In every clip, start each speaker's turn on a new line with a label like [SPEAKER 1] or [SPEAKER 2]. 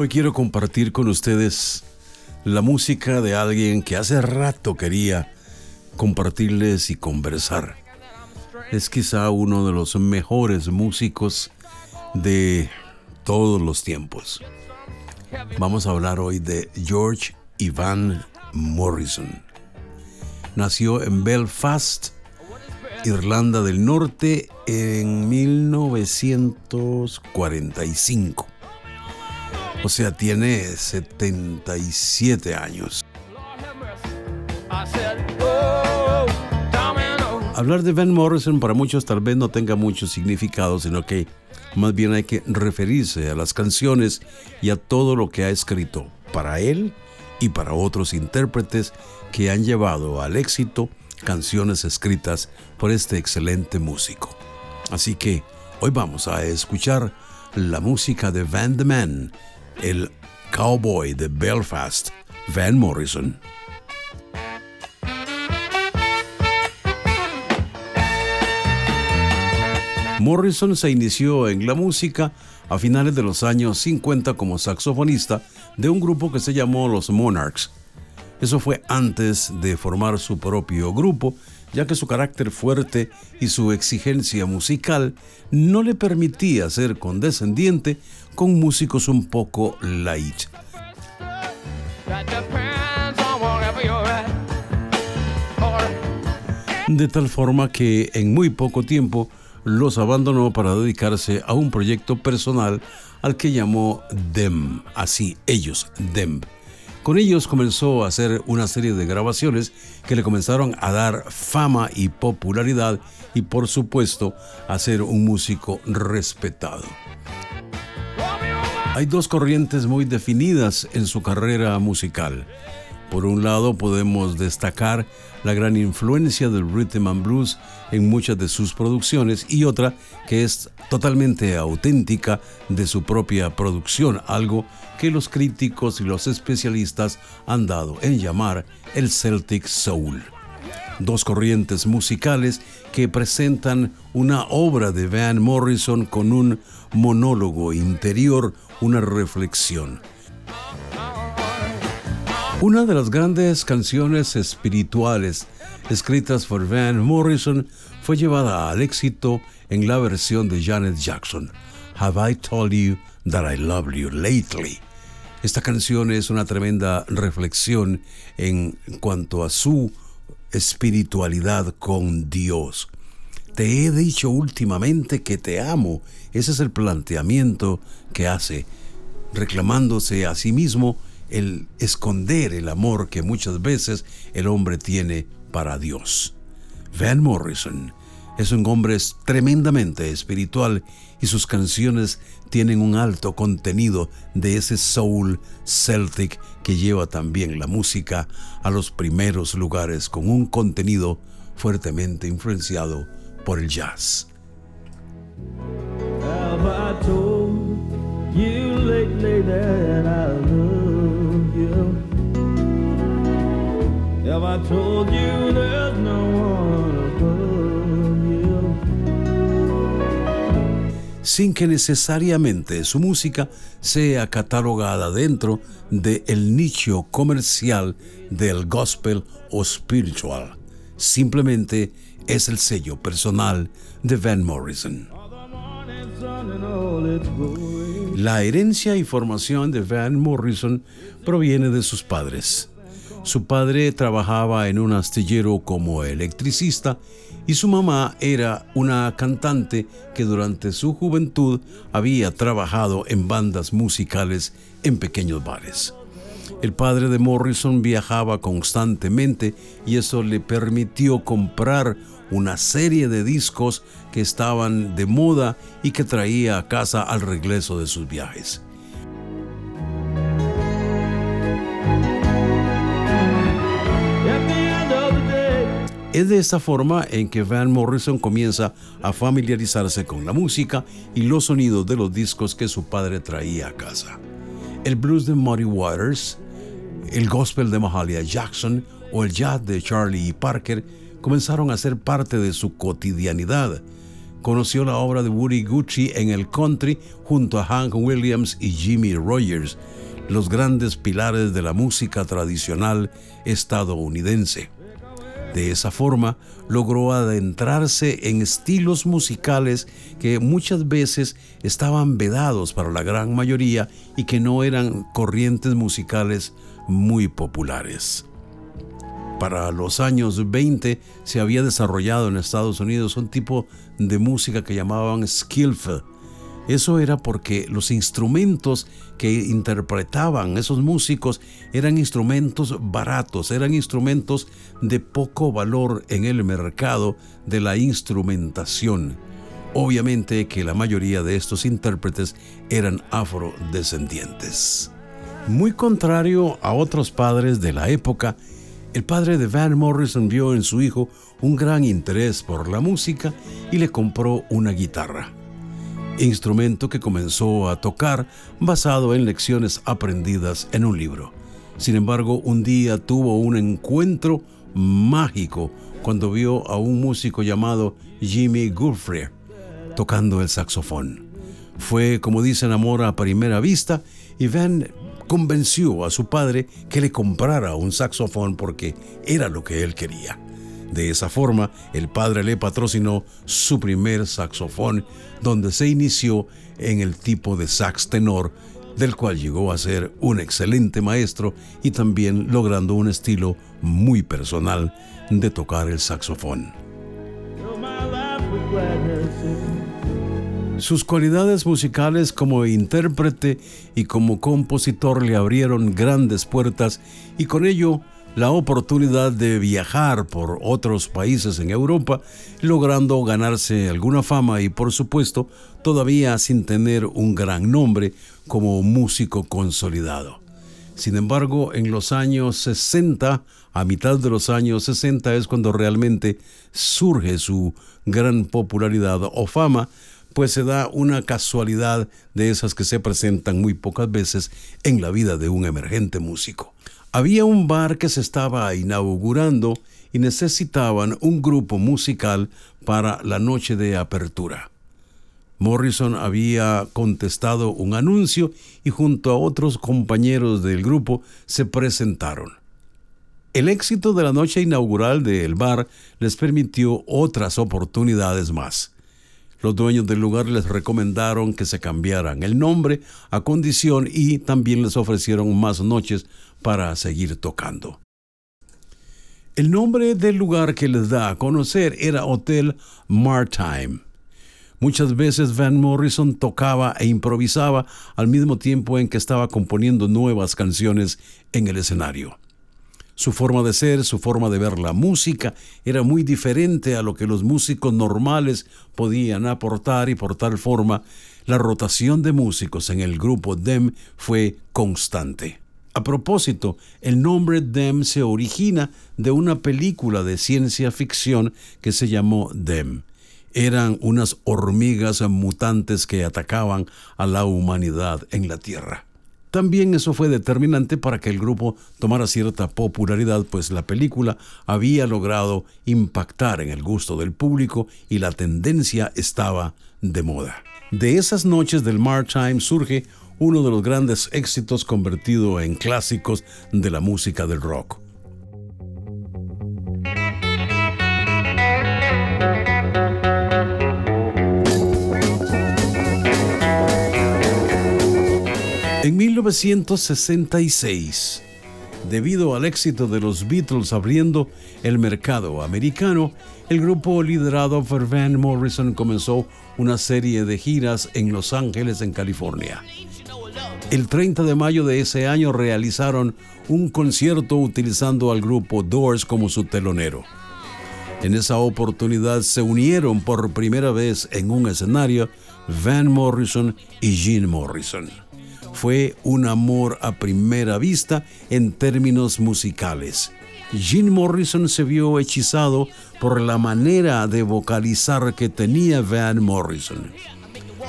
[SPEAKER 1] Hoy quiero compartir con ustedes la música de alguien que hace rato quería compartirles y conversar. Es quizá uno de los mejores músicos de todos los tiempos. Vamos a hablar hoy de George Ivan Morrison. Nació en Belfast, Irlanda del Norte, en 1945 o sea, tiene 77 años. Hablar de Van Morrison para muchos tal vez no tenga mucho significado, sino que más bien hay que referirse a las canciones y a todo lo que ha escrito para él y para otros intérpretes que han llevado al éxito canciones escritas por este excelente músico. Así que hoy vamos a escuchar la música de Van the Man el cowboy de Belfast, Van Morrison. Morrison se inició en la música a finales de los años 50 como saxofonista de un grupo que se llamó los Monarchs. Eso fue antes de formar su propio grupo, ya que su carácter fuerte y su exigencia musical no le permitía ser condescendiente con músicos un poco light. De tal forma que en muy poco tiempo los abandonó para dedicarse a un proyecto personal al que llamó Dem, así ellos, Dem. Con ellos comenzó a hacer una serie de grabaciones que le comenzaron a dar fama y popularidad y por supuesto a ser un músico respetado. Hay dos corrientes muy definidas en su carrera musical. Por un lado podemos destacar la gran influencia del rhythm and blues en muchas de sus producciones y otra que es totalmente auténtica de su propia producción, algo que los críticos y los especialistas han dado en llamar el Celtic Soul. Dos corrientes musicales que presentan una obra de Van Morrison con un monólogo interior, una reflexión. Una de las grandes canciones espirituales escritas por Van Morrison fue llevada al éxito en la versión de Janet Jackson, Have I Told You That I Love You Lately. Esta canción es una tremenda reflexión en cuanto a su espiritualidad con Dios. Te he dicho últimamente que te amo. Ese es el planteamiento que hace, reclamándose a sí mismo el esconder el amor que muchas veces el hombre tiene para Dios. Van Morrison es un hombre tremendamente espiritual y sus canciones tienen un alto contenido de ese soul celtic que lleva también la música a los primeros lugares con un contenido fuertemente influenciado por el jazz. Sin que necesariamente su música sea catalogada dentro del el nicho comercial del gospel o spiritual. Simplemente es el sello personal de Van Morrison. La herencia y formación de Van Morrison proviene de sus padres. Su padre trabajaba en un astillero como electricista y su mamá era una cantante que durante su juventud había trabajado en bandas musicales en pequeños bares. El padre de Morrison viajaba constantemente y eso le permitió comprar una serie de discos que estaban de moda y que traía a casa al regreso de sus viajes. Es de esta forma en que Van Morrison comienza a familiarizarse con la música y los sonidos de los discos que su padre traía a casa. El blues de Muddy Waters, el gospel de Mahalia Jackson o el jazz de Charlie Parker comenzaron a ser parte de su cotidianidad. conoció la obra de Woody Gucci en el country junto a Hank Williams y Jimmy Rogers, los grandes pilares de la música tradicional estadounidense. De esa forma logró adentrarse en estilos musicales que muchas veces estaban vedados para la gran mayoría y que no eran corrientes musicales muy populares. Para los años 20 se había desarrollado en Estados Unidos un tipo de música que llamaban skillful, eso era porque los instrumentos que interpretaban esos músicos eran instrumentos baratos, eran instrumentos de poco valor en el mercado de la instrumentación. Obviamente que la mayoría de estos intérpretes eran afrodescendientes. Muy contrario a otros padres de la época, el padre de Van Morrison vio en su hijo un gran interés por la música y le compró una guitarra instrumento que comenzó a tocar basado en lecciones aprendidas en un libro. Sin embargo, un día tuvo un encuentro mágico cuando vio a un músico llamado Jimmy Guthrie tocando el saxofón. Fue, como dicen, amor a primera vista y Van convenció a su padre que le comprara un saxofón porque era lo que él quería. De esa forma, el padre le patrocinó su primer saxofón, donde se inició en el tipo de sax tenor, del cual llegó a ser un excelente maestro y también logrando un estilo muy personal de tocar el saxofón. Sus cualidades musicales como intérprete y como compositor le abrieron grandes puertas y con ello la oportunidad de viajar por otros países en Europa, logrando ganarse alguna fama y por supuesto todavía sin tener un gran nombre como músico consolidado. Sin embargo, en los años 60, a mitad de los años 60 es cuando realmente surge su gran popularidad o fama, pues se da una casualidad de esas que se presentan muy pocas veces en la vida de un emergente músico. Había un bar que se estaba inaugurando y necesitaban un grupo musical para la noche de apertura. Morrison había contestado un anuncio y junto a otros compañeros del grupo se presentaron. El éxito de la noche inaugural del bar les permitió otras oportunidades más. Los dueños del lugar les recomendaron que se cambiaran el nombre a condición y también les ofrecieron más noches para seguir tocando. El nombre del lugar que les da a conocer era Hotel Martime. Muchas veces Van Morrison tocaba e improvisaba al mismo tiempo en que estaba componiendo nuevas canciones en el escenario. Su forma de ser, su forma de ver la música era muy diferente a lo que los músicos normales podían aportar y por tal forma la rotación de músicos en el grupo DEM fue constante. A propósito, el nombre DEM se origina de una película de ciencia ficción que se llamó DEM. Eran unas hormigas mutantes que atacaban a la humanidad en la Tierra. También eso fue determinante para que el grupo tomara cierta popularidad, pues la película había logrado impactar en el gusto del público y la tendencia estaba de moda. De esas noches del Martime surge uno de los grandes éxitos convertido en clásicos de la música del rock. 1966, debido al éxito de los Beatles abriendo el mercado americano, el grupo liderado por Van Morrison comenzó una serie de giras en Los Ángeles, en California. El 30 de mayo de ese año realizaron un concierto utilizando al grupo Doors como su telonero. En esa oportunidad se unieron por primera vez en un escenario Van Morrison y Gene Morrison. Fue un amor a primera vista en términos musicales. Gene Morrison se vio hechizado por la manera de vocalizar que tenía Van Morrison.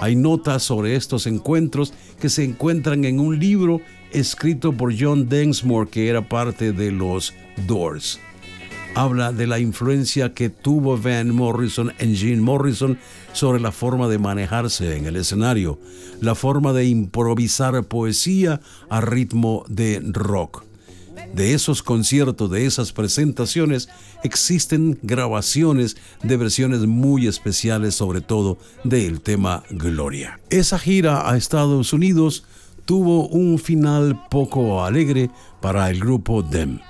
[SPEAKER 1] Hay notas sobre estos encuentros que se encuentran en un libro escrito por John Densmore que era parte de los Doors. Habla de la influencia que tuvo Van Morrison en Jim Morrison sobre la forma de manejarse en el escenario, la forma de improvisar poesía a ritmo de rock. De esos conciertos, de esas presentaciones, existen grabaciones de versiones muy especiales, sobre todo del tema Gloria. Esa gira a Estados Unidos tuvo un final poco alegre para el grupo Dem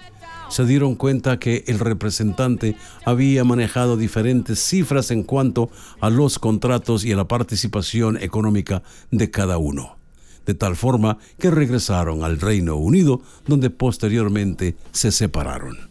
[SPEAKER 1] se dieron cuenta que el representante había manejado diferentes cifras en cuanto a los contratos y a la participación económica de cada uno, de tal forma que regresaron al Reino Unido, donde posteriormente se separaron.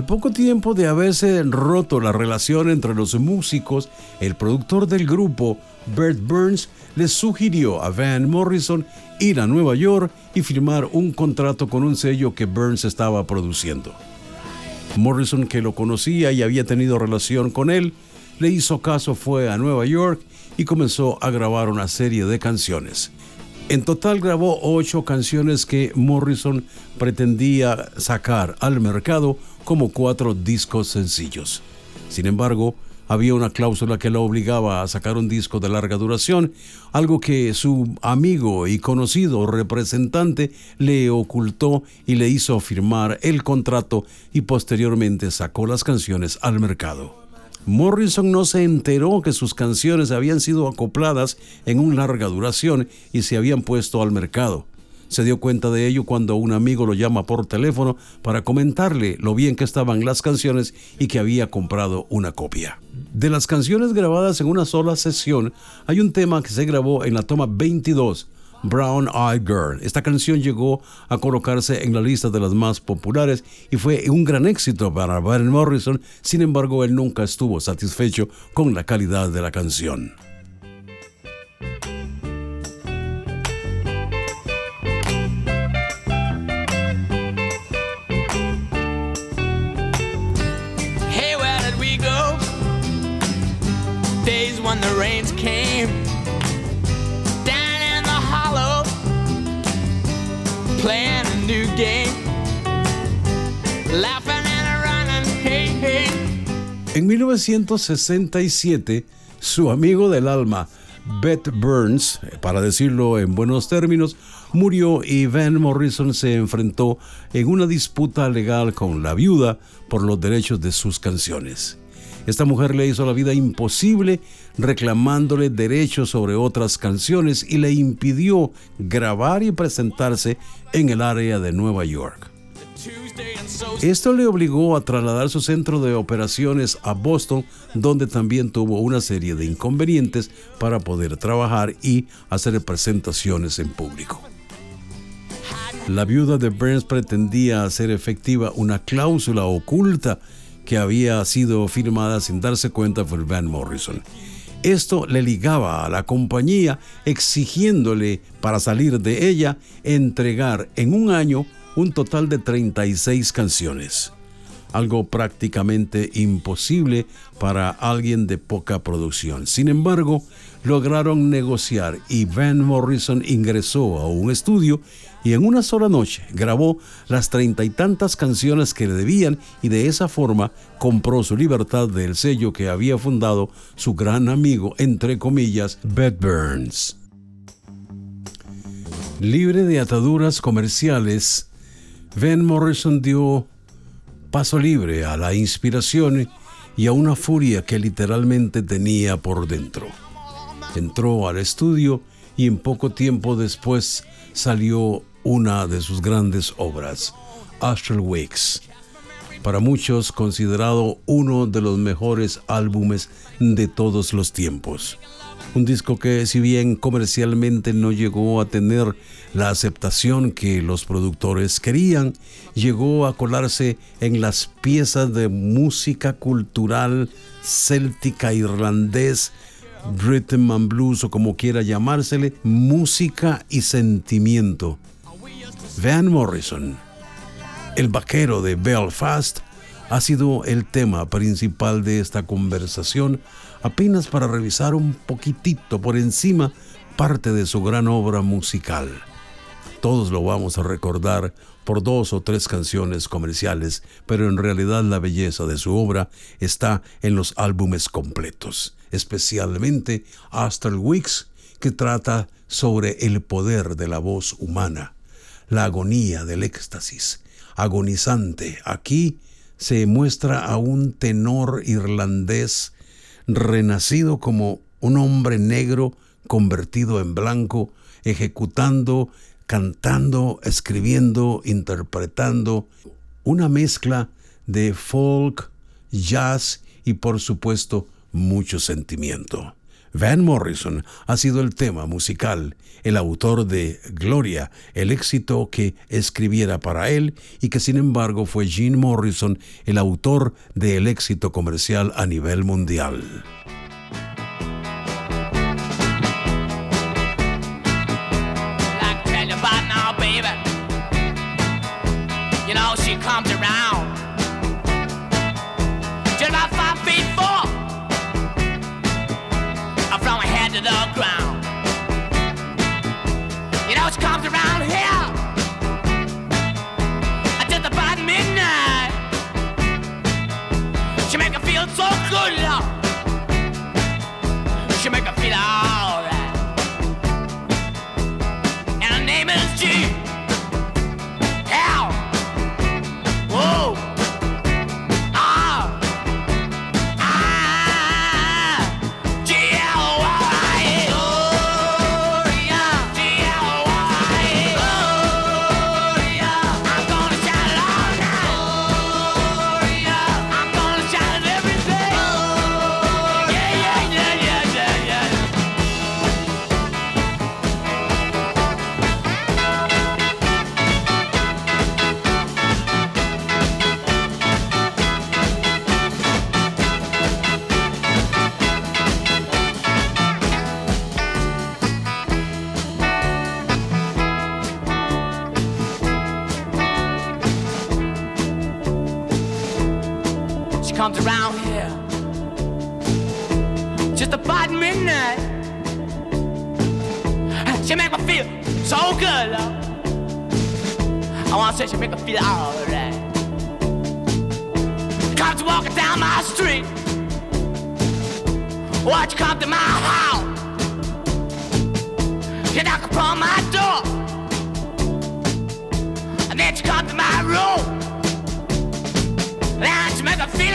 [SPEAKER 1] Al poco tiempo de haberse roto la relación entre los músicos, el productor del grupo, Bert Burns, le sugirió a Van Morrison ir a Nueva York y firmar un contrato con un sello que Burns estaba produciendo. Morrison, que lo conocía y había tenido relación con él, le hizo caso, fue a Nueva York y comenzó a grabar una serie de canciones. En total grabó ocho canciones que Morrison pretendía sacar al mercado como cuatro discos sencillos. Sin embargo, había una cláusula que lo obligaba a sacar un disco de larga duración, algo que su amigo y conocido representante le ocultó y le hizo firmar el contrato y posteriormente sacó las canciones al mercado. Morrison no se enteró que sus canciones habían sido acopladas en una larga duración y se habían puesto al mercado. Se dio cuenta de ello cuando un amigo lo llama por teléfono para comentarle lo bien que estaban las canciones y que había comprado una copia. De las canciones grabadas en una sola sesión, hay un tema que se grabó en la toma 22, Brown Eyed Girl. Esta canción llegó a colocarse en la lista de las más populares y fue un gran éxito para Van Morrison, sin embargo él nunca estuvo satisfecho con la calidad de la canción. 1967, su amigo del alma, Beth Burns, para decirlo en buenos términos, murió y Van Morrison se enfrentó en una disputa legal con la viuda por los derechos de sus canciones. Esta mujer le hizo la vida imposible reclamándole derechos sobre otras canciones y le impidió grabar y presentarse en el área de Nueva York. Esto le obligó a trasladar su centro de operaciones a Boston, donde también tuvo una serie de inconvenientes para poder trabajar y hacer presentaciones en público. La viuda de Burns pretendía hacer efectiva una cláusula oculta que había sido firmada sin darse cuenta por Van Morrison. Esto le ligaba a la compañía exigiéndole para salir de ella entregar en un año un total de 36 canciones, algo prácticamente imposible para alguien de poca producción. Sin embargo, lograron negociar y Van Morrison ingresó a un estudio y en una sola noche grabó las treinta y tantas canciones que le debían y de esa forma compró su libertad del sello que había fundado su gran amigo, entre comillas, Beth Burns. Libre de ataduras comerciales, Van Morrison dio paso libre a la inspiración y a una furia que literalmente tenía por dentro. Entró al estudio y en poco tiempo después salió una de sus grandes obras, Astral Wakes, para muchos considerado uno de los mejores álbumes de todos los tiempos. Un disco que si bien comercialmente no llegó a tener la aceptación que los productores querían, llegó a colarse en las piezas de música cultural céltica irlandés rhythm and blues o como quiera llamársele, música y sentimiento. Van Morrison, el vaquero de Belfast, ha sido el tema principal de esta conversación, apenas para revisar un poquitito por encima parte de su gran obra musical. Todos lo vamos a recordar por dos o tres canciones comerciales, pero en realidad la belleza de su obra está en los álbumes completos, especialmente Astral Weeks, que trata sobre el poder de la voz humana, la agonía del éxtasis, agonizante. Aquí se muestra a un tenor irlandés renacido como un hombre negro convertido en blanco, ejecutando cantando, escribiendo, interpretando una mezcla de folk, jazz y por supuesto mucho sentimiento. Van Morrison ha sido el tema musical, el autor de Gloria, el éxito que escribiera para él y que sin embargo fue Gene Morrison el autor del éxito comercial a nivel mundial.
[SPEAKER 2] Comes around here just about midnight. She make me feel so good, love. I wanna say she make me feel alright. Comes walking down my street. Watch come to my house. You knock upon my door. And then you come to my room. Feel